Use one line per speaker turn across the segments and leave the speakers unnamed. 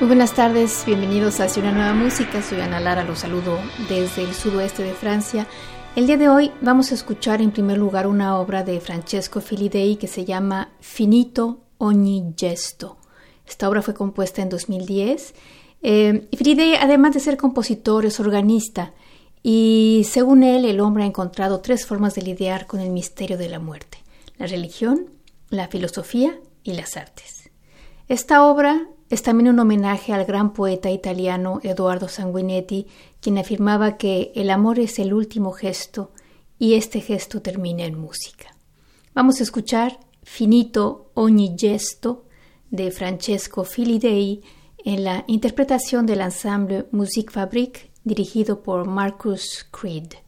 Muy buenas tardes, bienvenidos a Hacia una nueva música. Soy Ana Lara, los saludo desde el sudoeste de Francia. El día de hoy vamos a escuchar en primer lugar una obra de Francesco Filidei que se llama Finito ogni gesto. Esta obra fue compuesta en 2010. Eh, Filidei, además de ser compositor, es organista y según él, el hombre ha encontrado tres formas de lidiar con el misterio de la muerte, la religión, la filosofía y las artes. Esta obra es también un homenaje al gran poeta italiano Eduardo Sanguinetti, quien afirmaba que el amor es el último gesto y este gesto termina en música. Vamos a escuchar Finito ogni gesto de Francesco Filidei en la interpretación del ensemble Musikfabrik dirigido por Marcus Creed.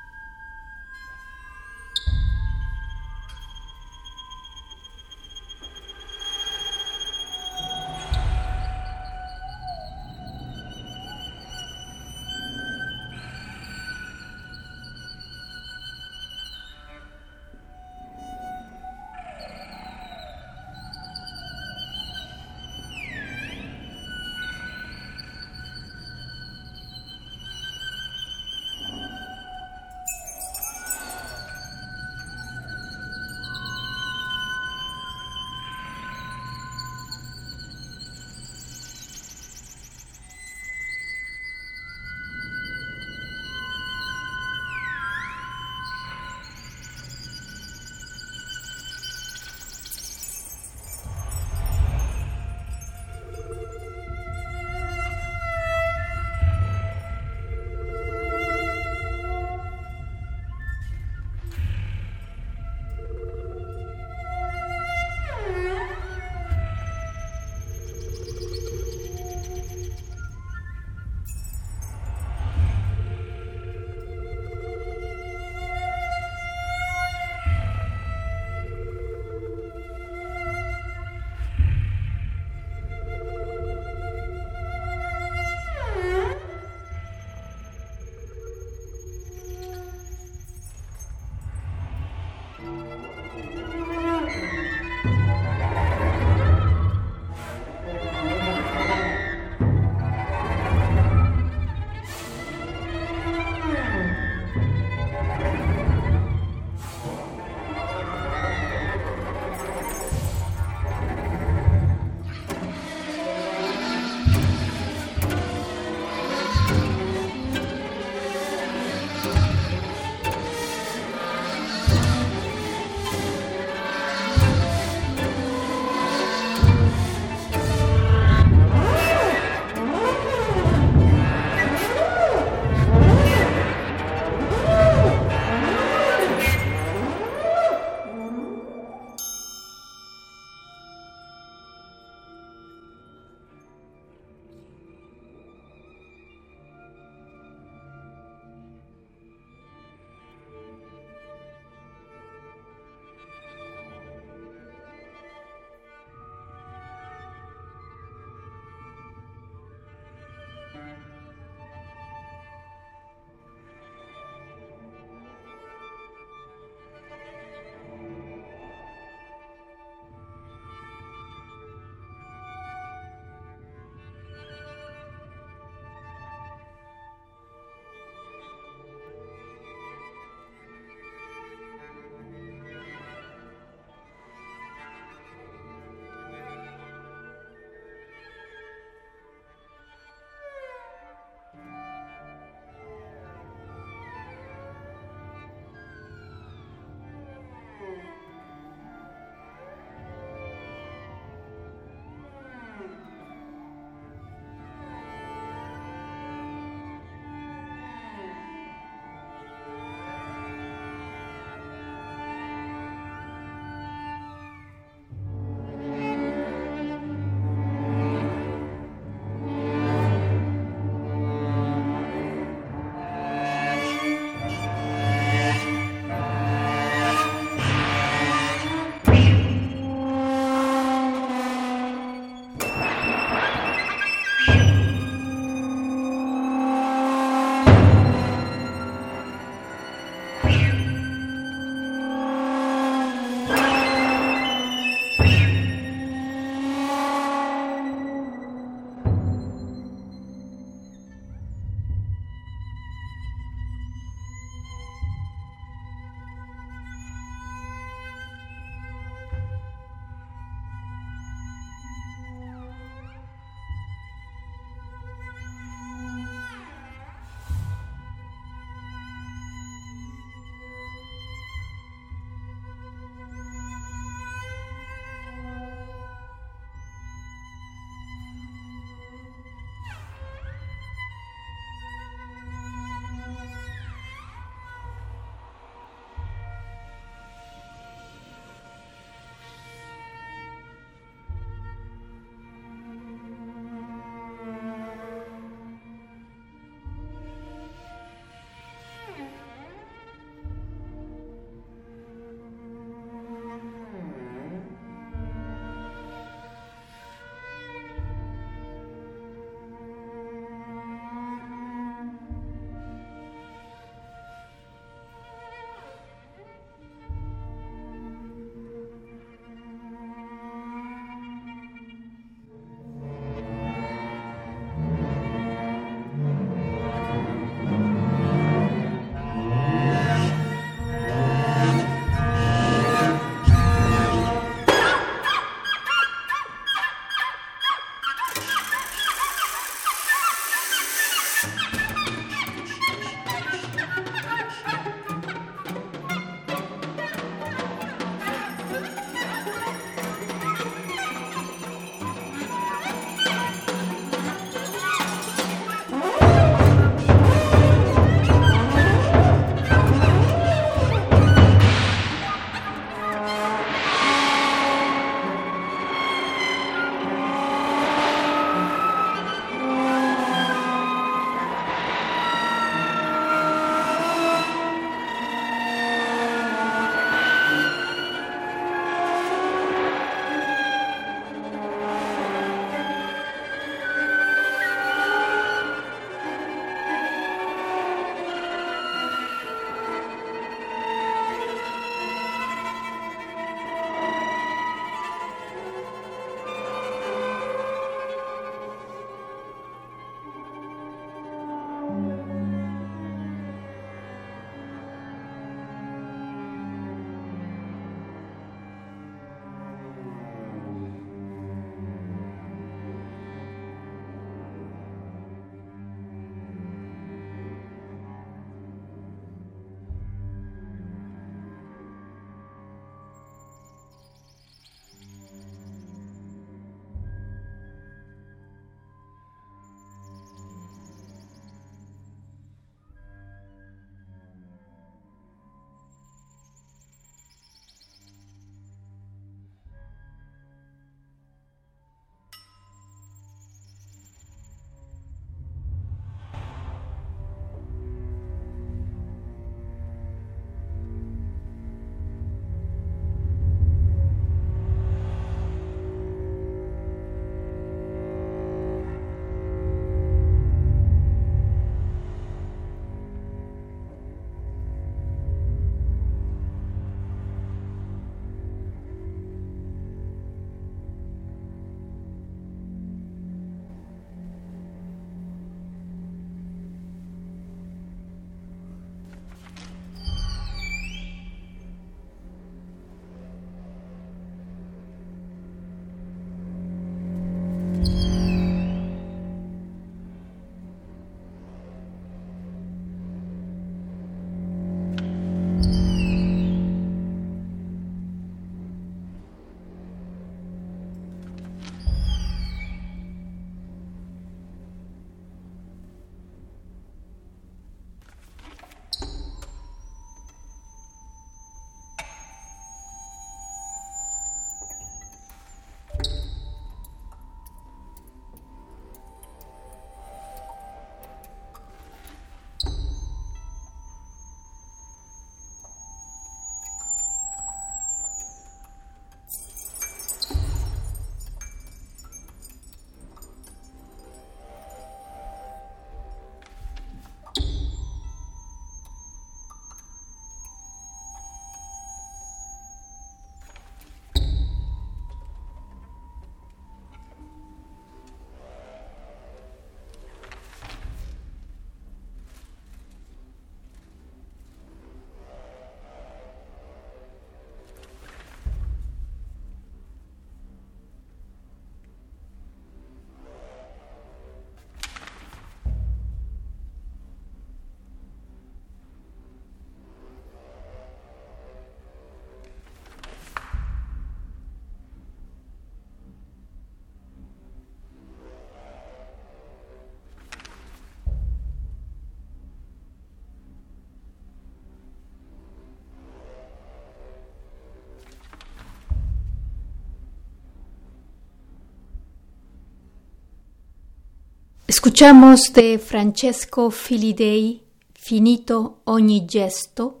Escuchamos de Francesco Filidei Finito ogni gesto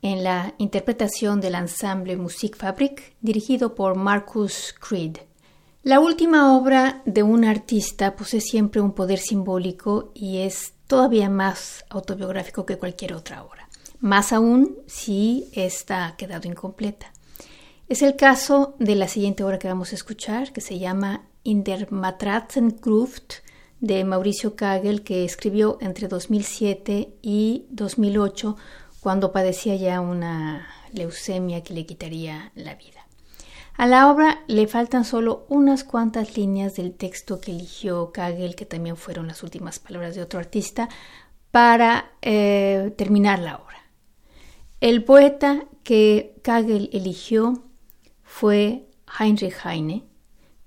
en la interpretación del ensemble Musikfabrik dirigido por Marcus Creed. La última obra de un artista posee siempre un poder simbólico y es todavía más autobiográfico que cualquier otra obra, más aún si ésta ha quedado incompleta. Es el caso de la siguiente obra que vamos a escuchar, que se llama In der Matratzengruft de Mauricio Kagel, que escribió entre 2007 y 2008, cuando padecía ya una leucemia que le quitaría la vida. A la obra le faltan solo unas cuantas líneas del texto que eligió Kagel, que también fueron las últimas palabras de otro artista, para eh, terminar la obra. El poeta que Kagel eligió fue Heinrich Heine,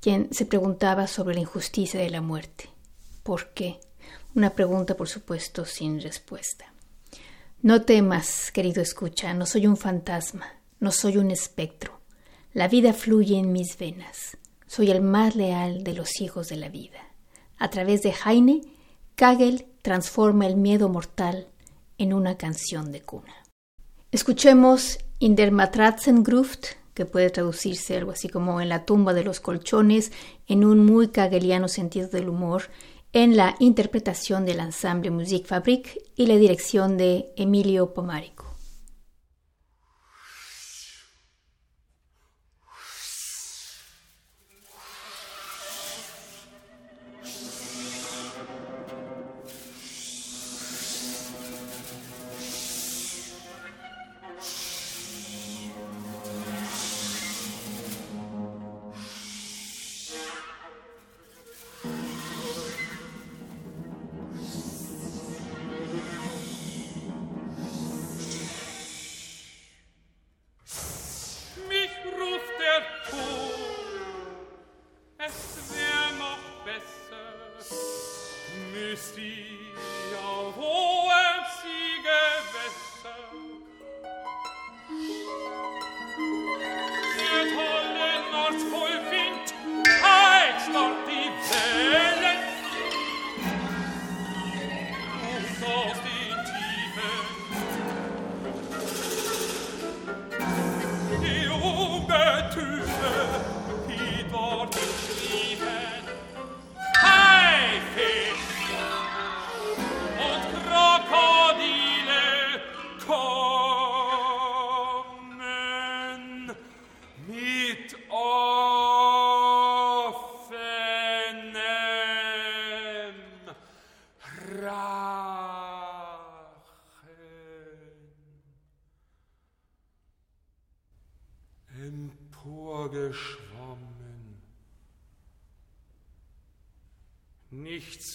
quien se preguntaba sobre la injusticia de la muerte. ¿Por qué? Una pregunta, por supuesto, sin respuesta. No temas, querido escucha, no soy un fantasma, no soy un espectro. La vida fluye en mis venas. Soy el más leal de los hijos de la vida. A través de Heine, Kagel transforma el miedo mortal en una canción de cuna. Escuchemos In der Matratzengruft, que puede traducirse algo así como en la tumba de los colchones, en un muy kageliano sentido del humor, en la interpretación del ensemble Musikfabrik y la dirección de Emilio Pomarico.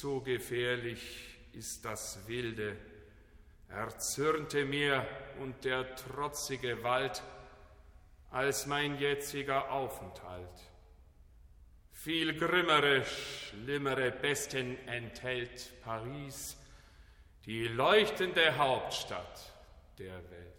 So gefährlich ist das Wilde, erzürnte mir und der trotzige Wald als mein jetziger Aufenthalt. Viel grimmere, schlimmere Besten enthält Paris, die leuchtende Hauptstadt der Welt.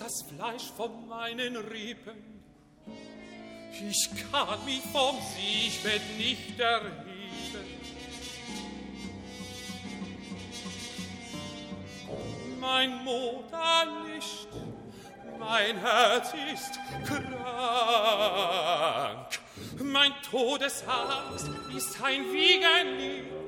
Das Fleisch von meinen Rippen. Ich kann mich vom Siechbett nicht erheben. Mein Moderlicht, mein Herz ist krank. Mein Todesangst ist ein Wiegenlied.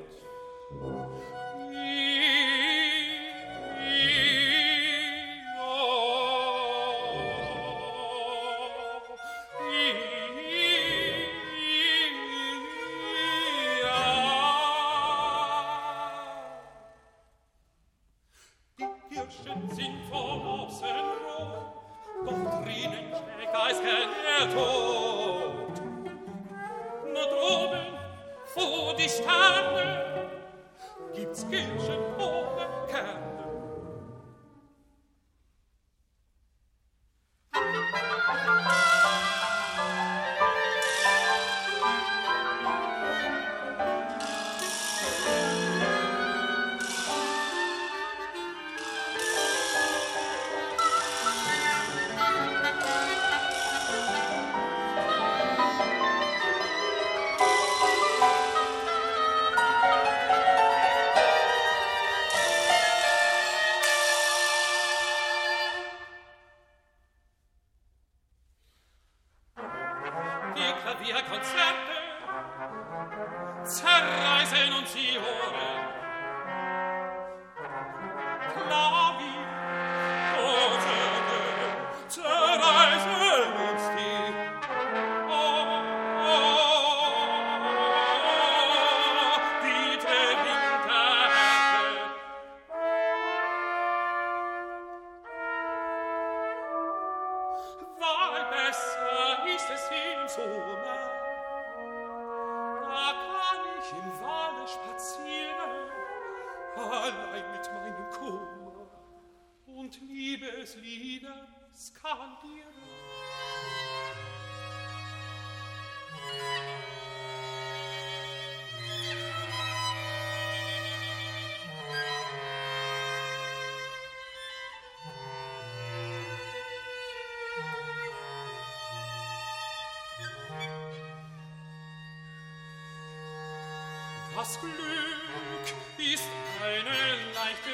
Glück ist eine leichte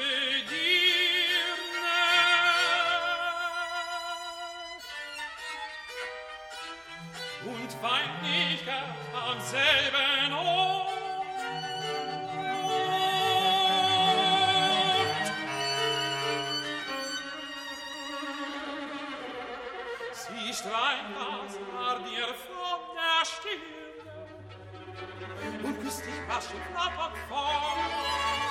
Girne. Und weint nicht am selben Ort. Sie strahlt und küsst die not knapper vor.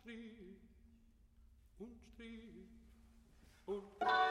Strich, und Strich, und Strich.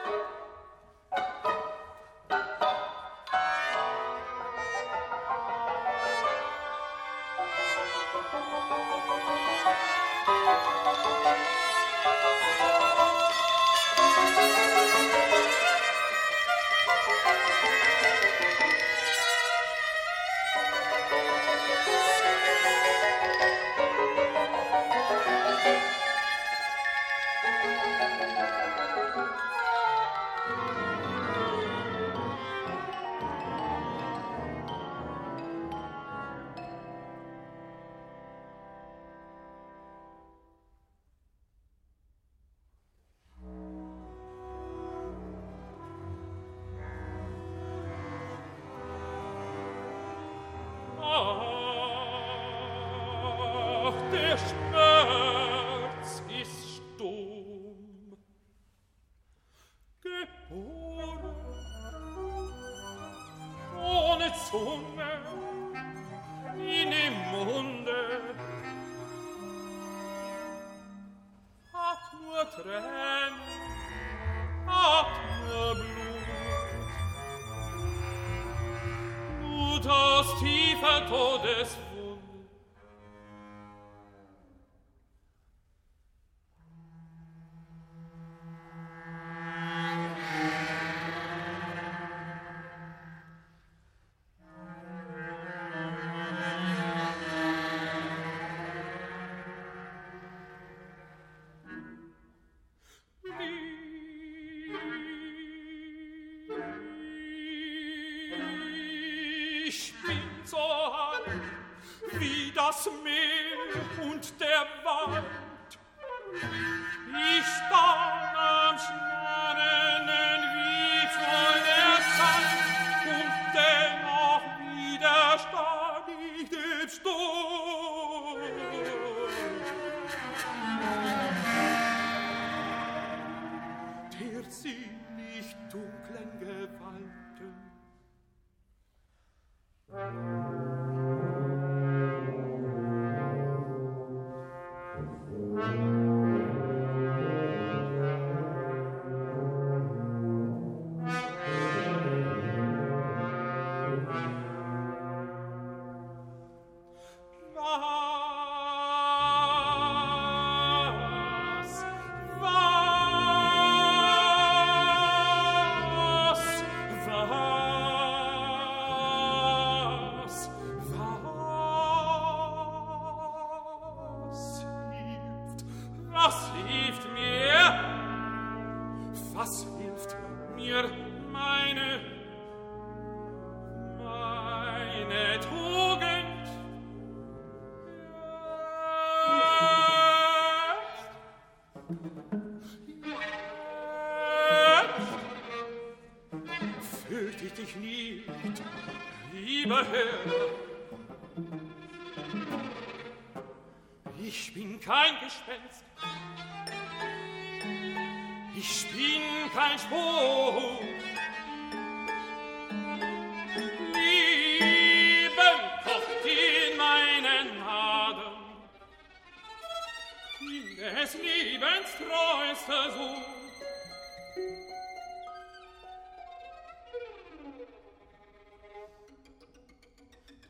Terzi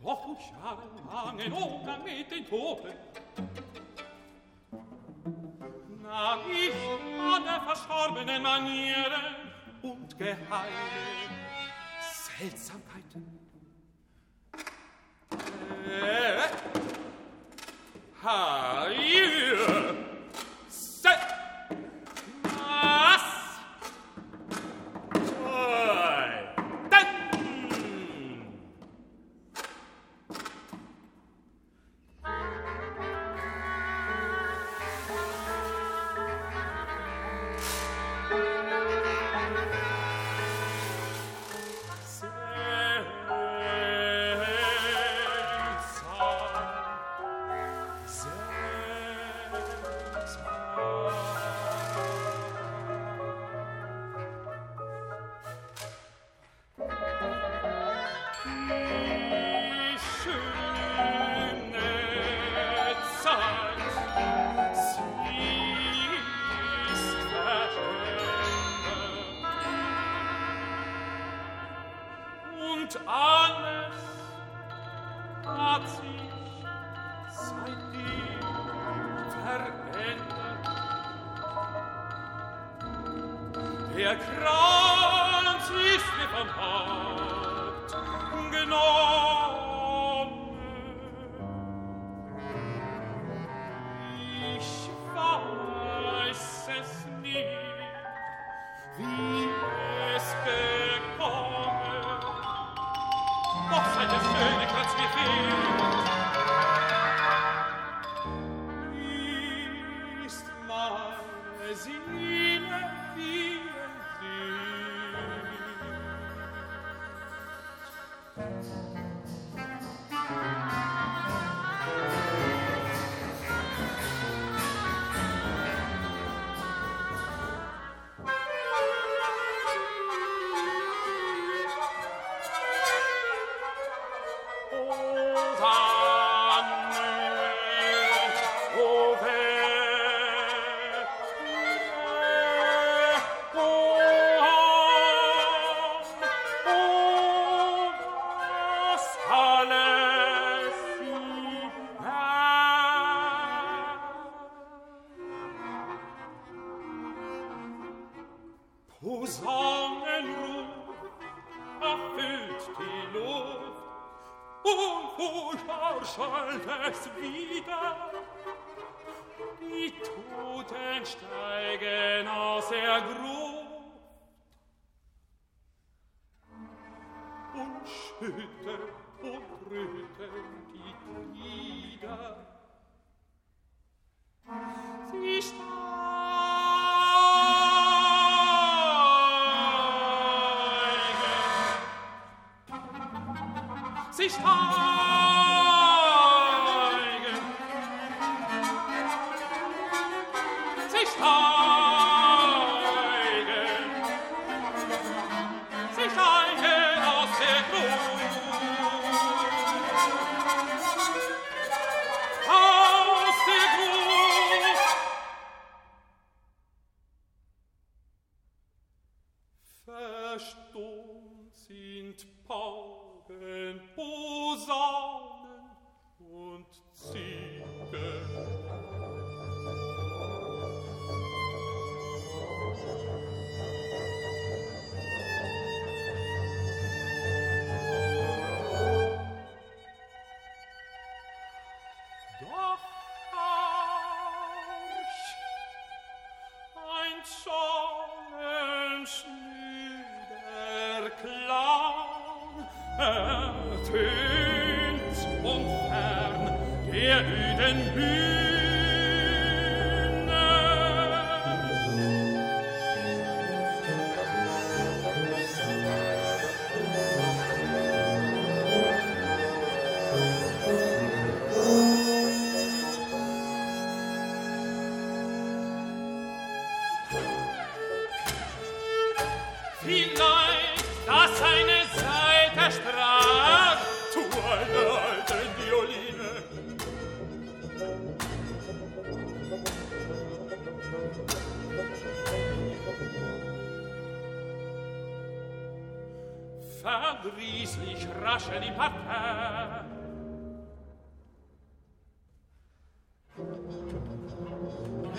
Wochen, Jahre in Umgang mit den Toten. Nahm ich an der verstorbenen Manieren und Geheime Seltsamkeiten. Äh, ha! life is.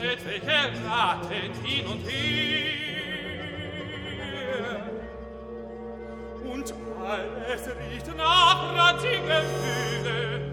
et veheratet hin und her. Und alles riecht nach ratzigen Hühnen,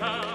libertà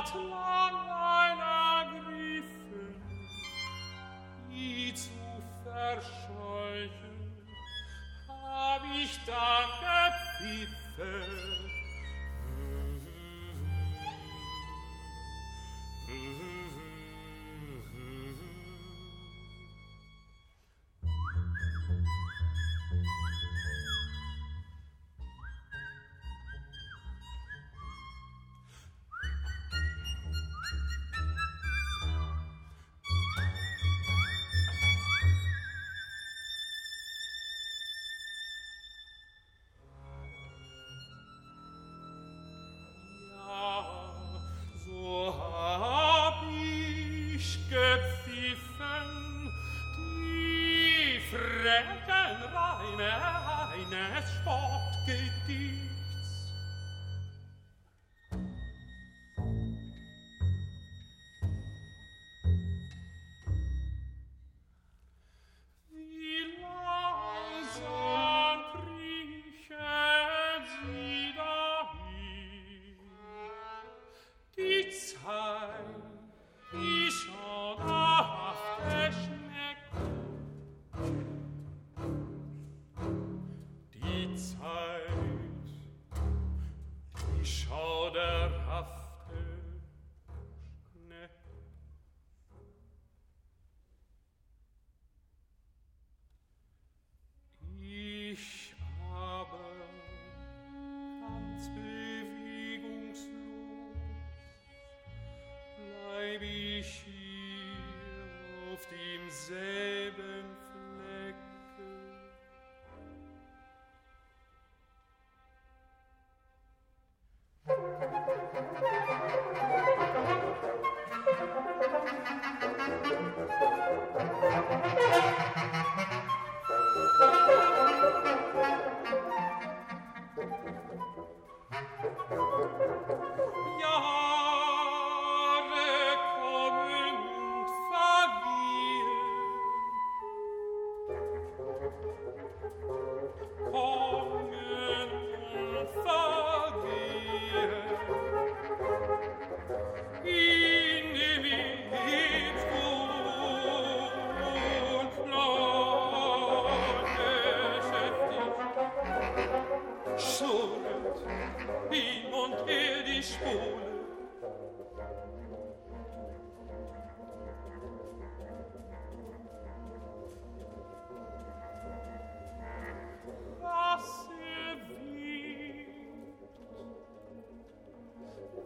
not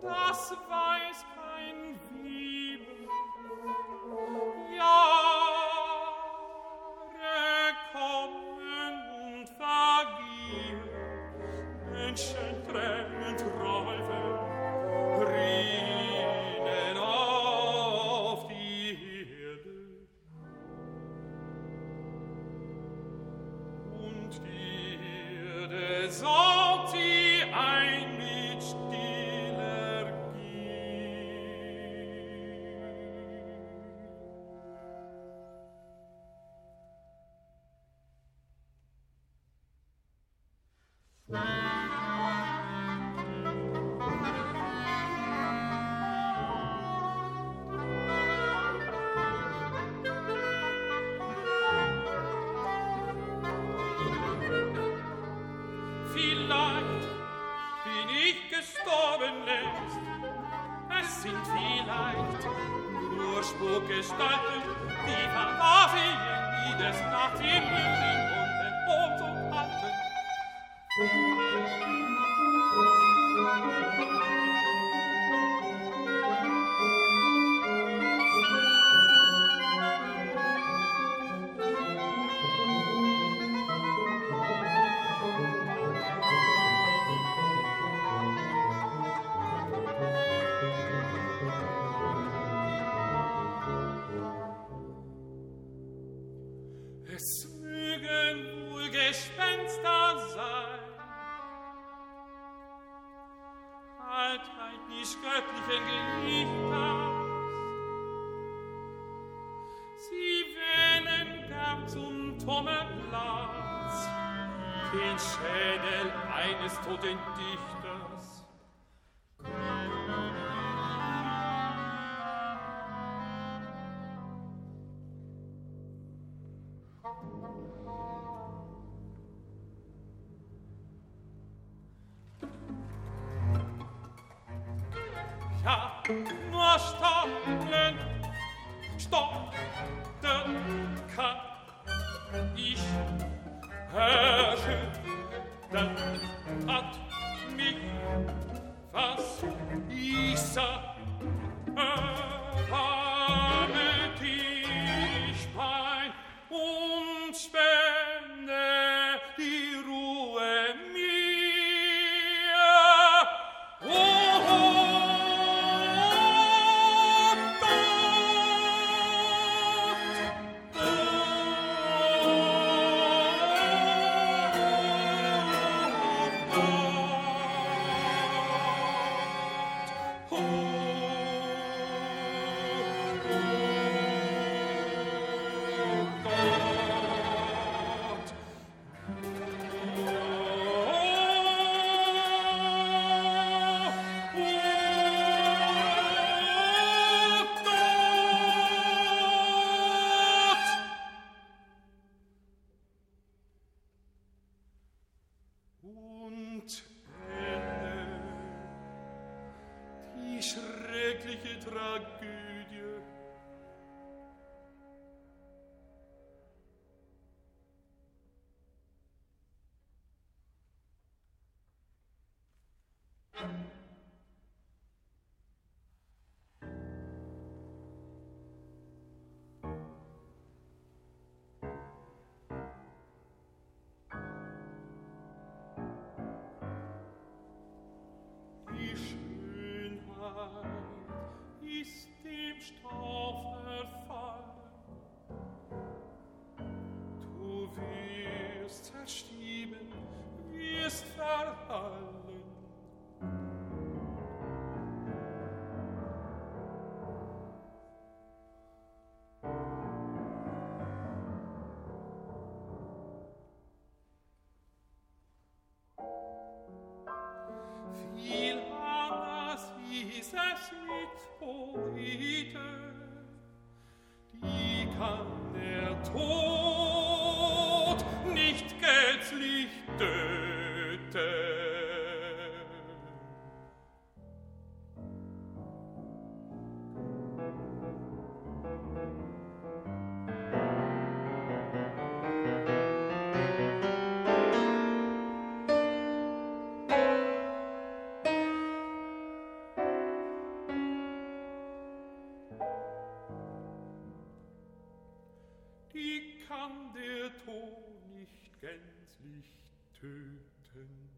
Das war Gespenster sein. Altheit halt nicht göttlichen Geliebtes, sie wählen gern zum Tummelplatz den Schädel eines toten Dichters. tranquille. nicht kann der Tod nicht gänzlich töten.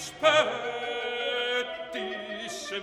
spät dich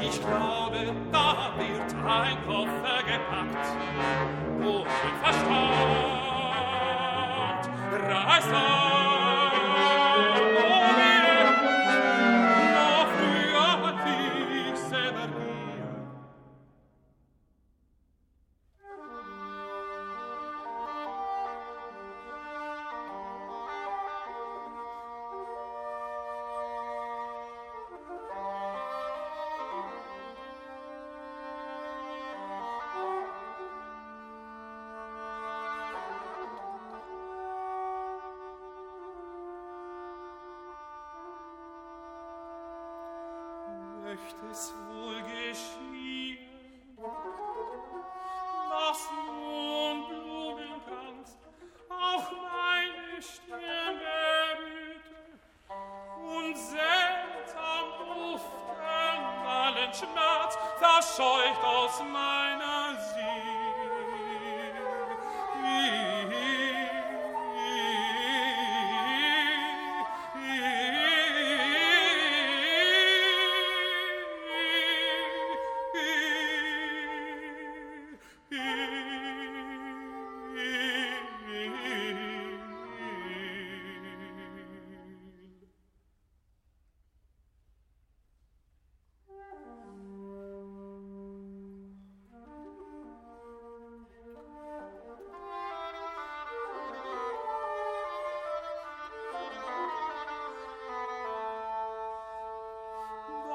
Ich glaube, da wird ein Koffer gepackt und mein Verstand reißt auf.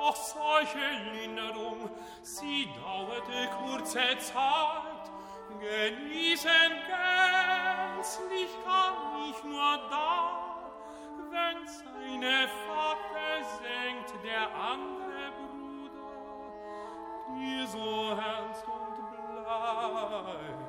doch solche Linderung, sie dauerte kurze Zeit, genießen gänzlich kann ich nur da, wenn seine Fackel senkt der andere Bruder, die so ernst und bleich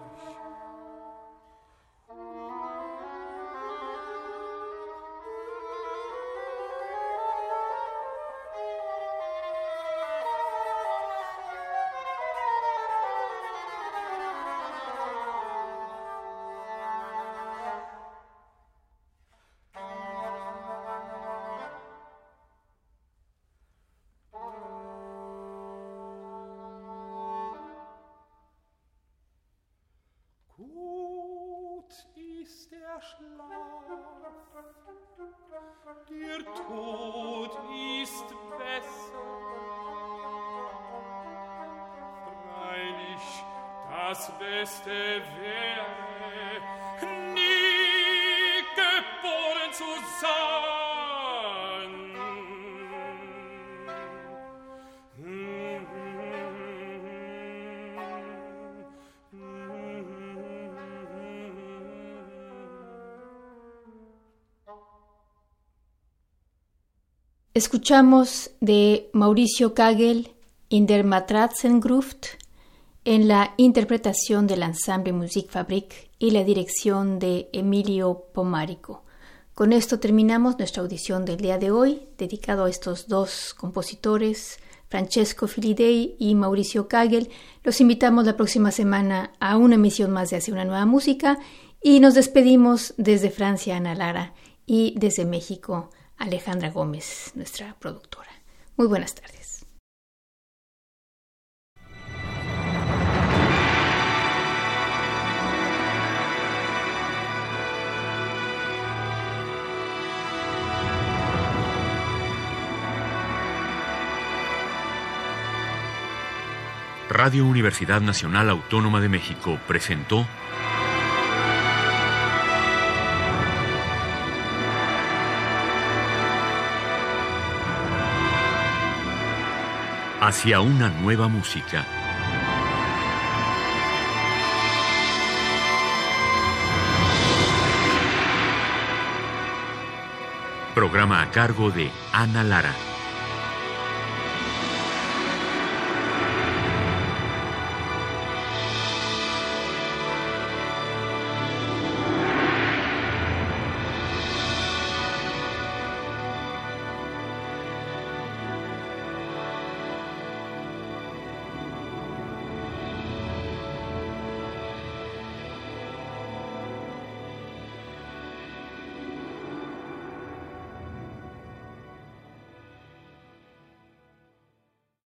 Escuchamos de Mauricio Kagel in der Matratzengruft en la interpretación del ensamble Musikfabrik y la dirección de Emilio Pomarico. Con esto terminamos nuestra audición del día de hoy, dedicado a estos dos compositores, Francesco Filidei y Mauricio Kagel. Los invitamos la próxima semana a una emisión más de Hacia una nueva música y nos despedimos desde Francia, Ana Lara, y desde México, Alejandra Gómez, nuestra productora. Muy buenas tardes.
Radio Universidad Nacional Autónoma de México presentó hacia una nueva música. Programa a cargo de Ana Lara.